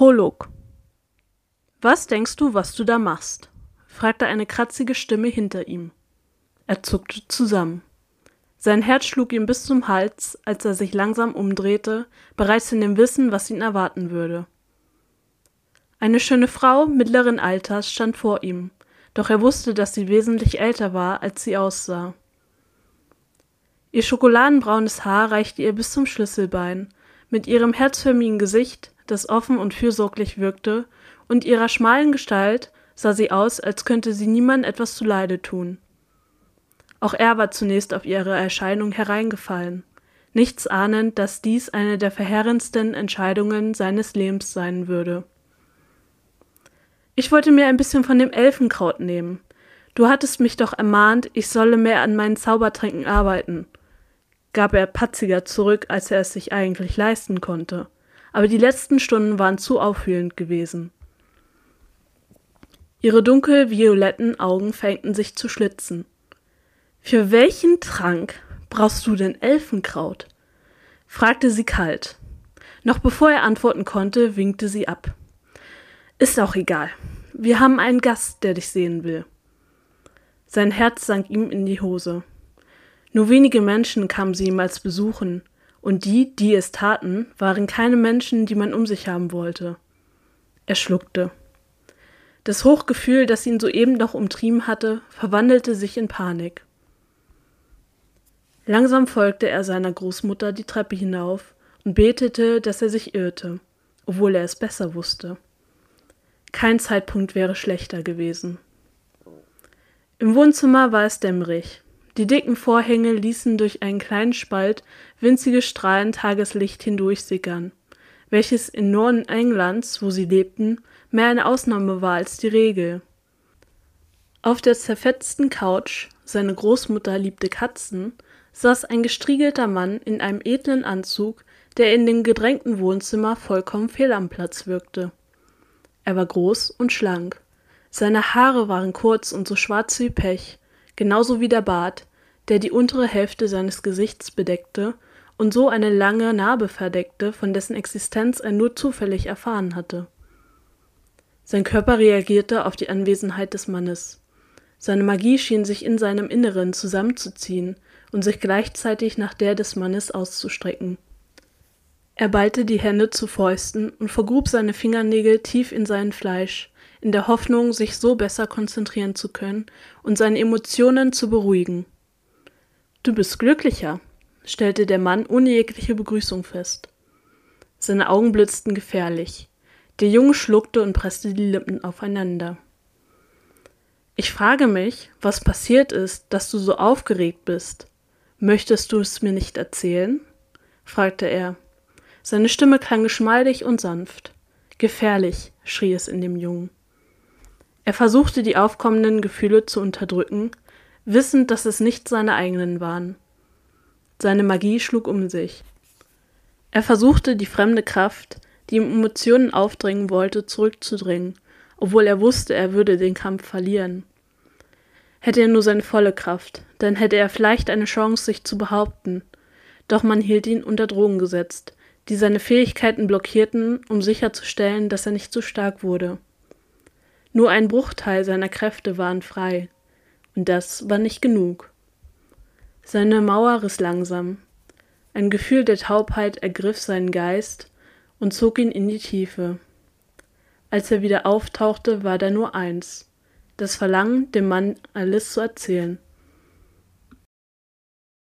Prolog Was denkst du, was du da machst? fragte eine kratzige Stimme hinter ihm. Er zuckte zusammen. Sein Herz schlug ihm bis zum Hals, als er sich langsam umdrehte, bereits in dem Wissen, was ihn erwarten würde. Eine schöne Frau mittleren Alters stand vor ihm, doch er wusste, dass sie wesentlich älter war, als sie aussah. Ihr schokoladenbraunes Haar reichte ihr bis zum Schlüsselbein, mit ihrem herzförmigen Gesicht, das offen und fürsorglich wirkte, und ihrer schmalen Gestalt sah sie aus, als könnte sie niemand etwas zuleide tun. Auch er war zunächst auf ihre Erscheinung hereingefallen, nichts ahnend, dass dies eine der verheerendsten Entscheidungen seines Lebens sein würde. Ich wollte mir ein bisschen von dem Elfenkraut nehmen. Du hattest mich doch ermahnt, ich solle mehr an meinen Zaubertränken arbeiten, gab er patziger zurück, als er es sich eigentlich leisten konnte aber die letzten Stunden waren zu aufwühlend gewesen. Ihre dunkel-violetten Augen fängten sich zu schlitzen. Für welchen Trank brauchst du denn Elfenkraut? fragte sie kalt. Noch bevor er antworten konnte, winkte sie ab. Ist auch egal. Wir haben einen Gast, der dich sehen will. Sein Herz sank ihm in die Hose. Nur wenige Menschen kamen sie ihm als besuchen, und die, die es taten, waren keine Menschen, die man um sich haben wollte. Er schluckte. Das Hochgefühl, das ihn soeben noch umtrieben hatte, verwandelte sich in Panik. Langsam folgte er seiner Großmutter die Treppe hinauf und betete, dass er sich irrte, obwohl er es besser wusste. Kein Zeitpunkt wäre schlechter gewesen. Im Wohnzimmer war es dämmerig. Die dicken Vorhänge ließen durch einen kleinen Spalt winzige Strahlen Tageslicht hindurchsickern, welches in Norden Englands, wo sie lebten, mehr eine Ausnahme war als die Regel. Auf der zerfetzten Couch, seine Großmutter liebte Katzen, saß ein gestriegelter Mann in einem edlen Anzug, der in dem gedrängten Wohnzimmer vollkommen fehl am Platz wirkte. Er war groß und schlank. Seine Haare waren kurz und so schwarz wie Pech, genauso wie der Bart, der die untere Hälfte seines Gesichts bedeckte und so eine lange Narbe verdeckte, von dessen Existenz er nur zufällig erfahren hatte. Sein Körper reagierte auf die Anwesenheit des Mannes. Seine Magie schien sich in seinem Inneren zusammenzuziehen und sich gleichzeitig nach der des Mannes auszustrecken. Er ballte die Hände zu Fäusten und vergrub seine Fingernägel tief in sein Fleisch, in der Hoffnung, sich so besser konzentrieren zu können und seine Emotionen zu beruhigen. Du bist glücklicher, stellte der Mann ohne jegliche Begrüßung fest. Seine Augen blitzten gefährlich. Der Junge schluckte und presste die Lippen aufeinander. Ich frage mich, was passiert ist, dass du so aufgeregt bist. Möchtest du es mir nicht erzählen? fragte er. Seine Stimme klang geschmeidig und sanft. Gefährlich, schrie es in dem Jungen. Er versuchte die aufkommenden Gefühle zu unterdrücken, wissend, dass es nicht seine eigenen waren. Seine Magie schlug um sich. Er versuchte, die fremde Kraft, die ihm Emotionen aufdringen wollte, zurückzudrängen, obwohl er wusste, er würde den Kampf verlieren. Hätte er nur seine volle Kraft, dann hätte er vielleicht eine Chance, sich zu behaupten. Doch man hielt ihn unter Drogen gesetzt, die seine Fähigkeiten blockierten, um sicherzustellen, dass er nicht zu stark wurde. Nur ein Bruchteil seiner Kräfte waren frei, und das war nicht genug. Seine Mauer riss langsam. Ein Gefühl der Taubheit ergriff seinen Geist und zog ihn in die Tiefe. Als er wieder auftauchte, war da nur eins, das Verlangen, dem Mann alles zu erzählen.